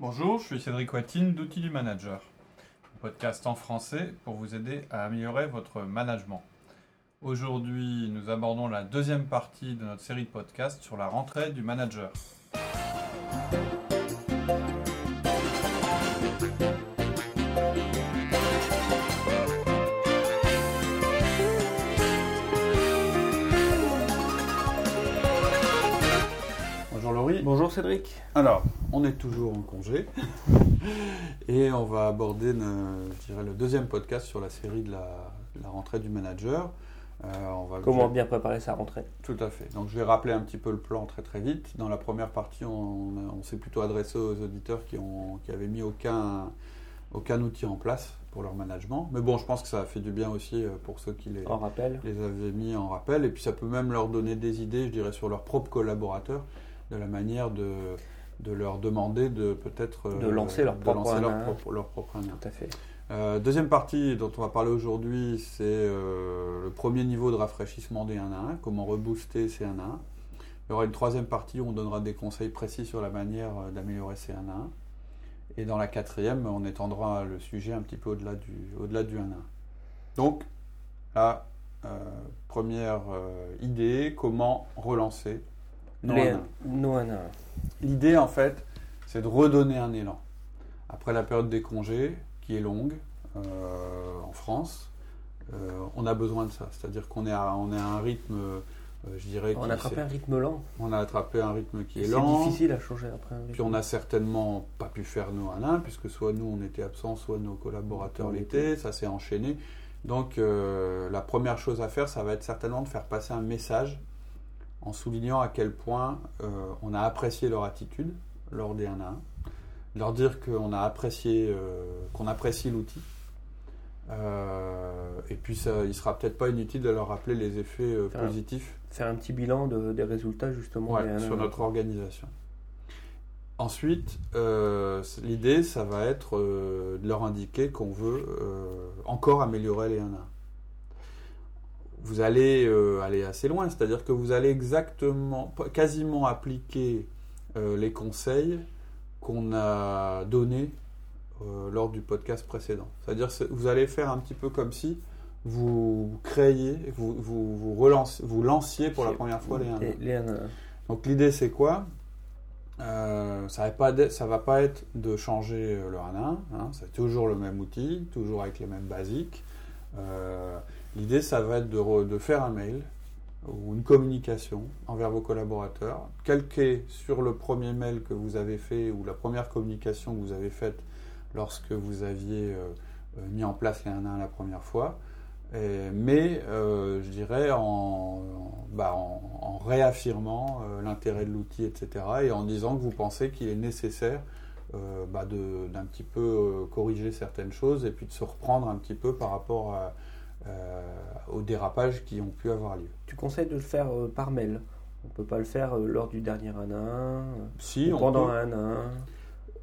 Bonjour, je suis Cédric Watine d'Outils du Manager, un podcast en français pour vous aider à améliorer votre management. Aujourd'hui, nous abordons la deuxième partie de notre série de podcasts sur la rentrée du manager. Bonjour Cédric. Alors, on est toujours en congé et on va aborder le, je dirais, le deuxième podcast sur la série de la, la rentrée du manager. Euh, on va Comment bien préparer sa rentrée Tout à fait. Donc je vais rappeler un petit peu le plan très très vite. Dans la première partie, on, on s'est plutôt adressé aux auditeurs qui, ont, qui avaient mis aucun, aucun outil en place pour leur management. Mais bon, je pense que ça a fait du bien aussi euh, pour ceux qui les, en rappel. les avaient mis en rappel. Et puis ça peut même leur donner des idées, je dirais, sur leurs propres collaborateurs, de la manière de, de leur demander de peut-être... De lancer leur propre lancer leur propre, leur propre Tout à fait. Euh, deuxième partie dont on va parler aujourd'hui, c'est euh, le premier niveau de rafraîchissement des 1 à 1, comment rebooster ces 1 à 1. Il y aura une troisième partie où on donnera des conseils précis sur la manière euh, d'améliorer ces 1 à 1. Et dans la quatrième, on étendra le sujet un petit peu au-delà du, au-delà du 1 à 1. Donc, la première idée, comment relancer nos 1 à 1. L'idée, en fait, c'est de redonner un élan. Après la période des congés, qui est longue euh, en France, euh, on a besoin de ça. C'est-à-dire qu'on est, à, on est à un rythme, euh, je dirais. On a attrapé un rythme lent. On a attrapé un rythme qui est, lent. C'est difficile à changer après un rythme. Puis on n'a certainement pas pu faire nos 1 puisque soit nous on était absents, soit nos collaborateurs l'étaient. Ça s'est enchaîné. Donc la première chose à faire, ça va être certainement de faire passer un message en soulignant à quel point on a apprécié leur attitude lors des 1 à 1 leur dire qu'on a apprécié, euh, qu'on apprécie l'outil. Euh, et puis ça, il sera peut-être pas inutile de leur rappeler les effets euh, positifs. faire un petit bilan des résultats justement sur notre organisation. Ensuite, l'idée, ça va être de leur indiquer qu'on veut encore améliorer les 1 1. Vous allez aller assez loin, c'est-à-dire que vous allez exactement, quasiment appliquer les conseils qu'on a donné euh, lors du podcast précédent. C'est-à-dire vous allez faire un petit peu comme si vous créiez, vous, vous, vous, vous lanciez pour la première fois les 1 Donc l'idée c'est quoi? Euh, ça ne va pas être de changer le 1 1, hein, c'est toujours le même outil, toujours avec les mêmes basiques. Euh, l'idée ça va être de, de faire un mail ou une communication envers vos collaborateurs, calquée sur le premier mail que vous avez fait ou la première communication que vous avez faite lorsque vous aviez euh, euh, mis en place les 1 1 la première fois, mais euh, je dirais en, bah, en, réaffirmant l'intérêt de l'outil, etc., et en disant que vous pensez qu'il est nécessaire bah, d'un petit peu corriger certaines choses et puis de se reprendre un petit peu par rapport à aux dérapages qui ont pu avoir lieu. Tu conseilles de le faire euh, par mail On ne peut pas le faire euh, lors du dernier 1 1 si, pendant un 1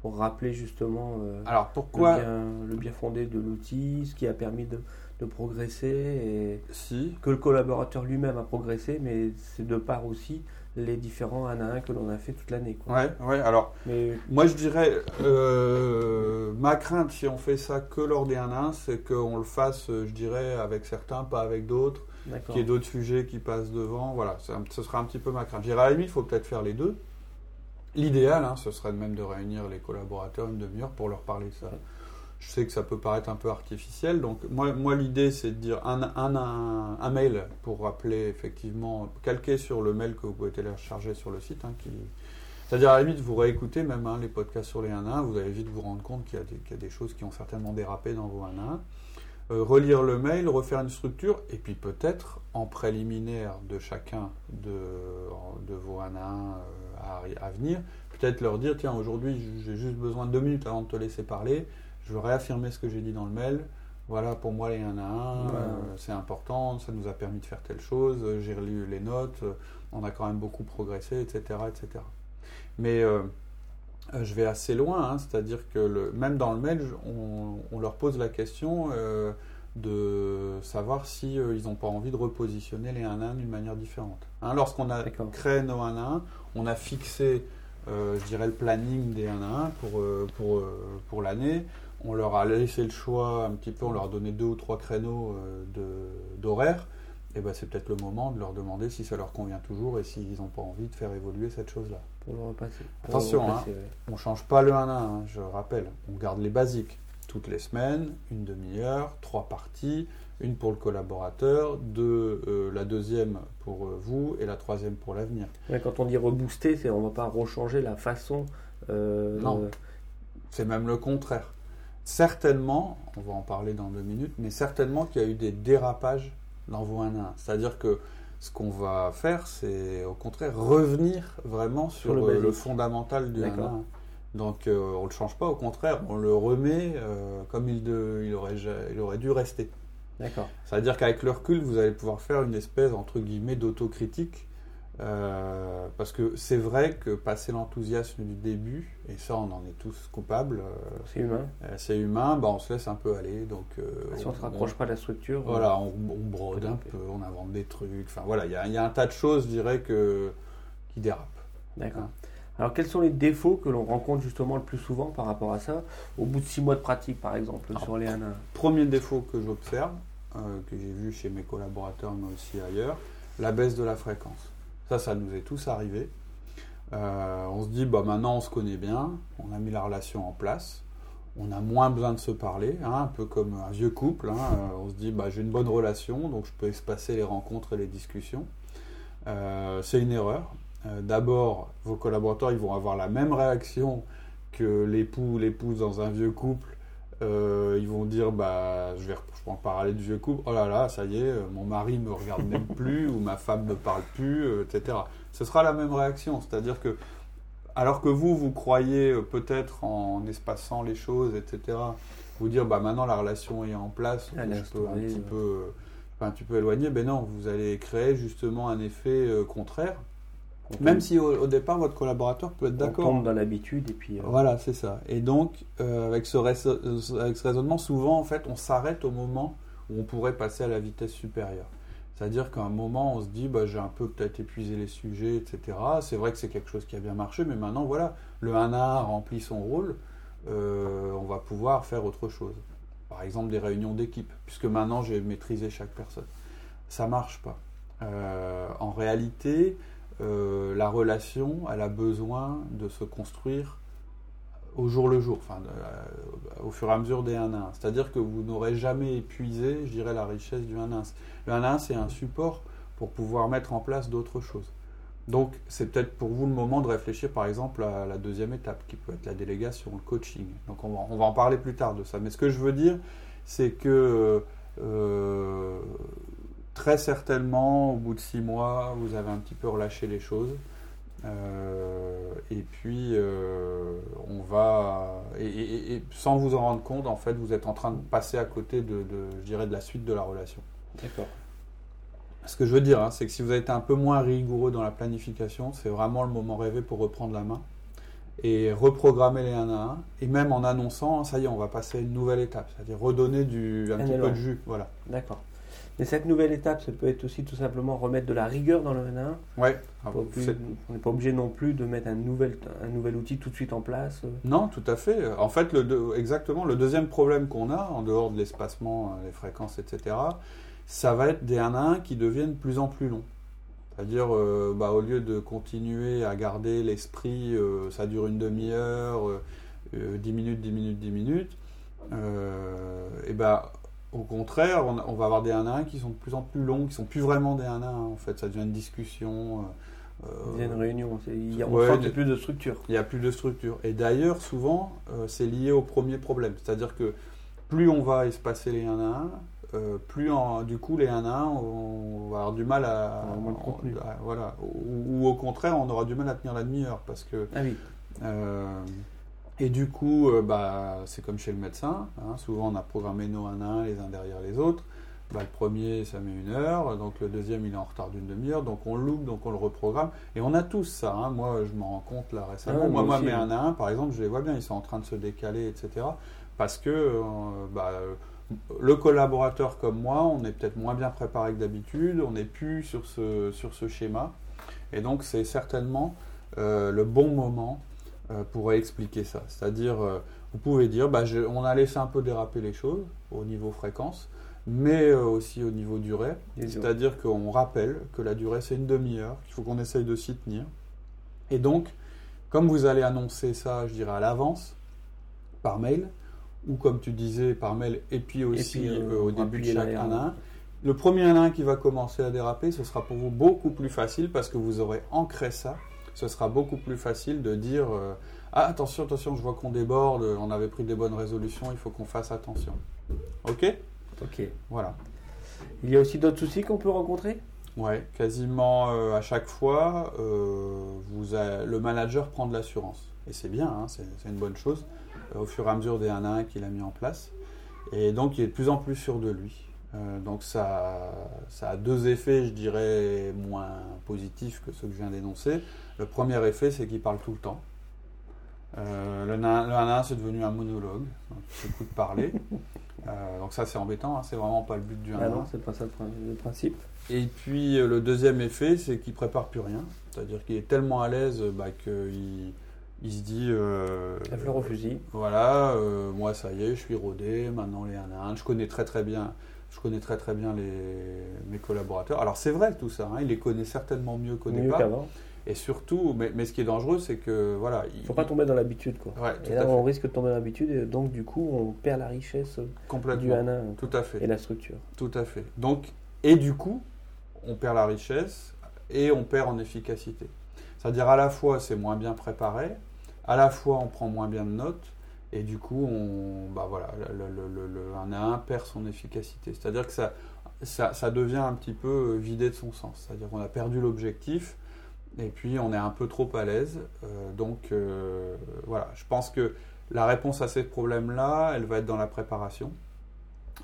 pour rappeler justement Alors pourquoi le, bien, fondé de l'outil, ce qui a permis de, de progresser et si. que le collaborateur lui-même a progressé, mais c'est de part aussi les différents 1 à 1 que l'on a fait toute l'année. Ouais, ouais, alors Mais... moi je dirais, euh, ma crainte si on fait ça que lors des 1 à 1, c'est qu'on le fasse, je dirais, avec certains, pas avec d'autres, qu'il y ait d'autres sujets qui passent devant. Voilà, ce sera un petit peu ma crainte. Je dirais à la limite, il faut peut-être faire les deux. L'idéal, hein, ce serait même de réunir les collaborateurs une demi-heure pour leur parler de ça. Je sais que ça peut paraître un peu artificiel, donc moi, moi l'idée c'est de dire un, un, un, mail pour rappeler effectivement, calqué sur le mail que vous pouvez télécharger sur le site. Hein. C'est-à-dire à la limite, vous réécoutez même hein, les podcasts sur les 1 1, vous allez vite vous rendre compte qu'il y, y, a des choses qui ont certainement dérapé dans vos 1 1. Euh, relire le mail, refaire une structure, et puis peut-être en préliminaire de chacun de, vos 1 1 euh, à venir, peut-être leur dire tiens, aujourd'hui j'ai juste besoin de deux minutes avant de te laisser parler je veux réaffirmer ce que j'ai dit dans le mail. Voilà, pour moi, les 1 à 1, c'est important, ça nous a permis de faire telle chose, j'ai relu les notes, on a quand même beaucoup progressé, etc. etc. Mais euh, je vais assez loin, hein, c'est-à-dire que le, même dans le mail, on, leur pose la question euh, de savoir si euh, ils n'ont pas envie de repositionner les 1 à 1 d'une manière différente. Hein, Lorsqu'on a créé nos 1 à 1, on a fixé je dirais, le planning des 1 à 1 pour, pour, pour l'année. On leur a laissé le choix un petit peu, on leur a donné deux ou trois créneaux d'horaire. Et ben, c'est peut-être le moment de leur demander si ça leur convient toujours et s'ils n'ont pas envie de faire évoluer cette chose-là. Pour le repasser. Attention, hein, on ne change pas le 1 à 1, je rappelle. On garde les basiques. Toutes les semaines, une demi-heure, trois parties, une pour le collaborateur, deux, euh, la deuxième pour euh, vous et la troisième pour l'avenir. quand on dit rebooster, c'est on ne va pas rechanger la façon. Euh, non, c'est même le contraire. Certainement, on va en parler dans deux minutes, mais certainement qu'il y a eu des dérapages dans vos 1 à 1. C'est-à-dire que ce qu'on va faire, c'est au contraire revenir vraiment sur, le, fondamental du 1 à 1. Donc on ne le change pas, au contraire, on le remet comme il, il, aurait, il aurait dû rester. D'accord. C'est-à-dire qu'avec le recul, vous allez pouvoir faire une espèce, entre guillemets, d'autocritique. Euh, parce que c'est vrai que passer l'enthousiasme du début, et ça on en est tous coupables, euh, c'est humain, euh, c'est humain, bah, on se laisse un peu aller. Donc, si on ne se rapproche pas de la structure, voilà, on, brode un peu, on invente des trucs, enfin voilà, il y, a un tas de choses, je dirais, que, qui dérapent. D'accord. Hein. Alors quels sont les défauts que l'on rencontre justement le plus souvent par rapport à ça, au bout de six mois de pratique par exemple, sur les 1 Premier défaut que j'observe, que j'ai vu chez mes collaborateurs, mais aussi ailleurs, la baisse de la fréquence. Ça, ça nous est tous arrivé. Euh, on se dit, bah, maintenant on se connaît bien, on a mis la relation en place, on a moins besoin de se parler, hein, un peu comme un vieux couple. Hein. Euh, on se dit, bah, j'ai une bonne relation, donc je peux espacer les rencontres et les discussions. c'est une erreur. D'abord, vos collaborateurs, ils vont avoir la même réaction que l'époux ou l'épouse dans un vieux couple. Ils vont dire, bah, je vais en parler du vieux couple, oh là là, ça y est, euh, mon mari me regarde même plus, ou ma femme ne me parle plus, euh, etc. Ce sera la même réaction, c'est-à-dire que, alors que vous, vous croyez euh, peut-être en espaçant les choses, etc., vous dire, bah maintenant la relation est en place, je peux un petit peu, un petit peu éloigner, ben non, vous allez créer justement un effet contraire. Même si au, départ votre collaborateur peut être d'accord. On tombe dans l'habitude et puis. Voilà, c'est ça. Et donc avec, ce avec ce raisonnement, souvent en fait, on s'arrête au moment où on pourrait passer à la vitesse supérieure. C'est-à-dire qu'à un moment, on se dit, bah, j'ai un peu peut-être épuisé les sujets, etc. C'est vrai que c'est quelque chose qui a bien marché, mais maintenant, voilà, le 1 a remplit son rôle, euh, on va pouvoir faire autre chose. Par exemple, des réunions d'équipe, puisque maintenant, j'ai maîtrisé chaque personne. Ça marche pas. Euh, en réalité, euh, la relation, elle a besoin de se construire au jour le jour, enfin, euh, au fur et à mesure des 1 à 1. C'est-à-dire que vous n'aurez jamais épuisé, je dirais, la richesse du 1 à 1. Le 1 à 1, c'est un support pour pouvoir mettre en place d'autres choses. Donc, c'est peut-être pour vous le moment de réfléchir, par exemple, à la deuxième étape, qui peut être la délégation, le coaching. Donc, on va, on va en parler plus tard de ça. Mais ce que je veux dire, c'est que euh, très certainement, au bout de six mois, vous avez un petit peu relâché les choses. Euh, et puis, euh, on va. Et, sans vous en rendre compte, en fait, vous êtes en train de passer à côté de, je dirais, de la suite de la relation. D'accord. Ce que je veux dire, hein, c'est que si vous avez été un peu moins rigoureux dans la planification, c'est vraiment le moment rêvé pour reprendre la main et reprogrammer les 1 à 1, et même en annonçant, ça y est, on va passer à une nouvelle étape, c'est-à-dire redonner du, un, petit peu de jus. Voilà. D'accord. Mais cette nouvelle étape, ça peut être aussi tout simplement remettre de la rigueur dans le N1. Ouais. on n'est pas obligé non plus de mettre un nouvel, un nouvel outil tout de suite en place. Non, tout à fait. En fait, le, exactement, le deuxième problème qu'on a, en dehors de l'espacement, euh, les fréquences, etc., ça va être des 1 à 1 qui deviennent de plus en plus longs. C'est-à-dire, euh, bah, au lieu de continuer à garder l'esprit, euh, ça dure une demi-heure, 10 minutes, 10 minutes, 10 minutes, et bah, au contraire, on, va avoir des 1 à 1 qui sont de plus en plus longs, qui sont plus vraiment des 1 à 1 en fait. Ça devient une discussion. Euh, il y a une réunion, il y a, plus de structure. Il n'y a plus de structure. Et d'ailleurs, souvent, euh, c'est lié au premier problème. C'est-à-dire que plus on va espacer les 1 à 1, euh, plus du coup les 1 à 1, on, va avoir du mal à. voilà. Ou, ou, au contraire, on aura du mal à tenir la demi-heure parce que. Ah oui. Et du coup, euh, bah, c'est comme chez le médecin. Hein. souvent, on a programmé nos 1 à 1 les uns derrière les autres. Bah, le premier, ça met une heure. Donc le deuxième, il est en retard d'une demi-heure. Donc on loupe, donc on le reprogramme. Et on a tous ça. Hein. Moi, je m'en rends compte là récemment. Ah moi, moi, mes 1 à 1, par exemple, je les vois bien. Ils sont en train de se décaler, etc. Parce que euh, bah, le collaborateur comme moi, on est peut-être moins bien préparé que d'habitude. On n'est plus sur ce, sur ce schéma. Et donc, c'est certainement le bon moment pour expliquer ça. C'est-à-dire, vous pouvez dire, bah, on a laissé un peu déraper les choses au niveau fréquence, mais aussi au niveau durée. C'est-à-dire qu'on rappelle que la durée, c'est une demi-heure, qu'il faut qu'on essaye de s'y tenir. Et donc, comme vous allez annoncer ça, je dirais, à l'avance, par mail, ou comme tu disais, par mail, et puis aussi euh, au début de chaque 1 le premier 1 qui va commencer à déraper, ce sera pour vous beaucoup plus facile parce que vous aurez ancré ça. Ce sera beaucoup plus facile de dire euh, Ah, attention, attention, je vois qu'on déborde, on avait pris des bonnes résolutions, il faut qu'on fasse attention. Ok? Ok. Voilà. Il y a aussi d'autres soucis qu'on peut rencontrer? Ouais, quasiment euh, à chaque fois, vous le manager prend de l'assurance. Et c'est bien, hein, c'est une bonne chose. Euh, au fur et à mesure des 1 à 1 qu'il a mis en place. Et donc il est de plus en plus sûr de lui. Euh, donc ça, ça a deux effets, je dirais, moins positifs que ceux que je viens d'énoncer. Le premier effet, c'est qu'il parle tout le temps. Euh, le, 1 à 1, c'est devenu un monologue, donc il de parler. donc ça, c'est embêtant, hein, c'est vraiment pas le but du 1 à 1. Ah non, c'est pas ça le principe. Et puis le deuxième effet, c'est qu'il prépare plus rien. C'est-à-dire qu'il est tellement à l'aise bah, qu'il il se dit. Euh, la fleur au fusil. Voilà, euh, moi ça y est, je suis rodé, maintenant les 1 à 1. Je connais très très bien, je connais très très bien les, mes collaborateurs. Alors c'est vrai tout ça, hein, il les connaît certainement mieux qu'au départ. Et surtout, mais, mais, ce qui est dangereux, c'est que voilà. Il ne faut pas tomber dans l'habitude, quoi. et là, on risque de tomber dans l'habitude, et donc du coup, on perd la richesse du 1 1. Tout à fait. Et la structure. Tout à fait. Donc, et du coup, on perd la richesse et on perd en efficacité. C'est-à-dire à la fois, c'est moins bien préparé, à la fois on prend moins bien de notes et du coup on bah voilà le, 1 à 1 perd son efficacité. C'est à dire que ça, ça, devient un petit peu vidé de son sens. C'est à dire qu'on a perdu l'objectif et puis on est un peu trop à l'aise. Euh, donc euh, voilà. Je pense que la réponse à ces problèmes là elle va être dans la préparation.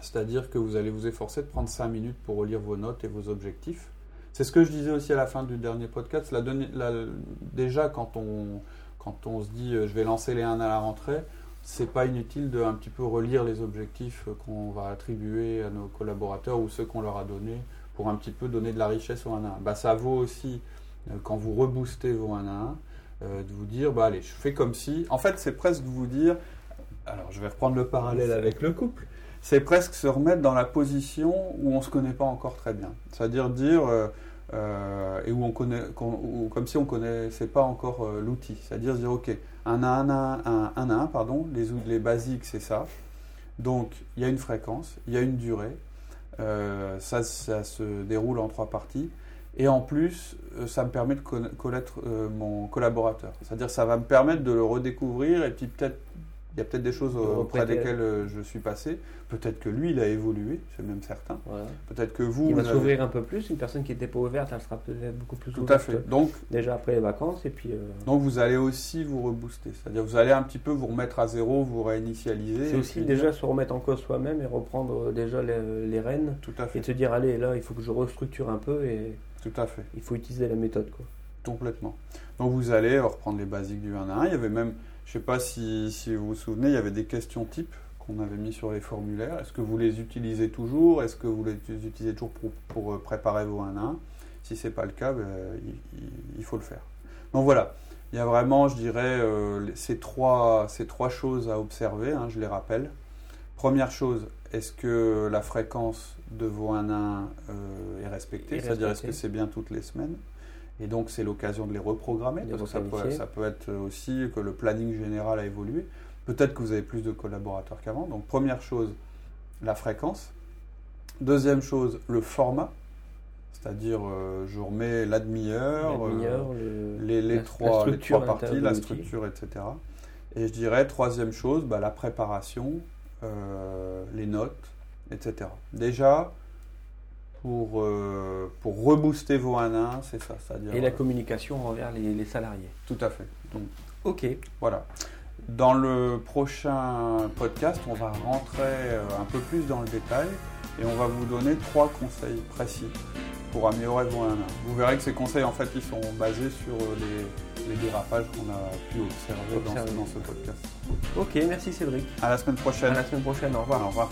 C'est à dire que vous allez vous efforcer de prendre 5 minutes pour relire vos notes et vos objectifs. C'est ce que je disais aussi à la fin du dernier podcast. Déjà quand on quand on se dit euh, je vais lancer les 1 à la rentrée, c'est pas inutile de un petit peu relire les objectifs qu'on va attribuer à nos collaborateurs ou ceux qu'on leur a donnés pour un petit peu donner de la richesse au 1 à 1. Bah, ça vaut aussi euh, quand vous reboostez vos 1 à 1 euh, de vous dire bah allez je fais comme si en fait c'est presque vous dire alors je vais reprendre le parallèle avec le couple c'est presque se remettre dans la position où on ne se connaît pas encore très bien c'est à dire dire euh, et où on connaît, comme si on ne connaissait pas encore euh, l'outil. C'est-à-dire dire, OK, un à un, un, un, un, pardon, les, les basiques, c'est ça. Donc, il y a une fréquence, il y a une durée. Euh, ça, ça se déroule en trois parties. Et en plus, ça me permet de connaître mon collaborateur. C'est-à-dire, ça va me permettre de le redécouvrir et puis peut-être il y a peut-être des choses auprès desquelles euh, je suis passé. Peut-être que lui, il a évolué, c'est même certain. Peut-être que vous. Il va s'ouvrir un peu plus. Une personne qui n'était pas ouverte, elle sera peut-être beaucoup plus Tout à fait. Donc, déjà après les vacances. Et puis, euh, Donc vous allez aussi vous rebooster. C'est-à-dire vous allez un petit peu vous remettre à zéro, vous réinitialiser. C'est aussi déjà se remettre en cause soi-même et reprendre euh, déjà les, rênes. Tout à fait. Et se dire allez, là, il faut que je restructure un peu. et Tout à fait. Il faut utiliser la méthode. Quoi. Complètement. Donc vous allez reprendre les basiques du 1 à 1. Il y avait même je ne sais pas si, vous vous souvenez, il y avait des questions types qu'on avait mis sur les formulaires. Est-ce que vous les utilisez toujours? Est-ce que vous les utilisez toujours pour, euh, préparer vos 1 à 1 Si ce n'est pas le cas, ben, il, faut le faire. Donc voilà, il y a vraiment, je dirais, euh, ces, trois, ces trois choses à observer, hein, je les rappelle. Première chose, est-ce que la fréquence de vos 1 à 1 euh, est respectée? C'est-à-dire, est-ce que c'est bien toutes les semaines? Et donc, c'est l'occasion de les reprogrammer, parce que ça peut, ça peut, être aussi que le planning général a évolué. Peut-être que vous avez plus de collaborateurs qu'avant. Donc, première chose, la fréquence. Deuxième chose, le format. C'est-à-dire, euh, je remets la demi-heure, euh, les, les, trois, les trois parties, la structure, etc. Et je dirais, troisième chose, bah, la préparation, euh, les notes, etc. Déjà, pour, euh, pour rebooster vos 1 1, c'est ça. Et la communication envers les, salariés. Tout à fait. Donc, ok. Voilà. Dans le prochain podcast, on va rentrer euh, un peu plus dans le détail et on va vous donner trois conseils précis pour améliorer vos 1 1. Vous verrez que ces conseils, en fait, ils sont basés sur les, les dérapages qu'on a pu observer, Dans, dans, ce podcast. Ok, merci Cédric. À la semaine prochaine. À la semaine prochaine, au revoir. Au revoir.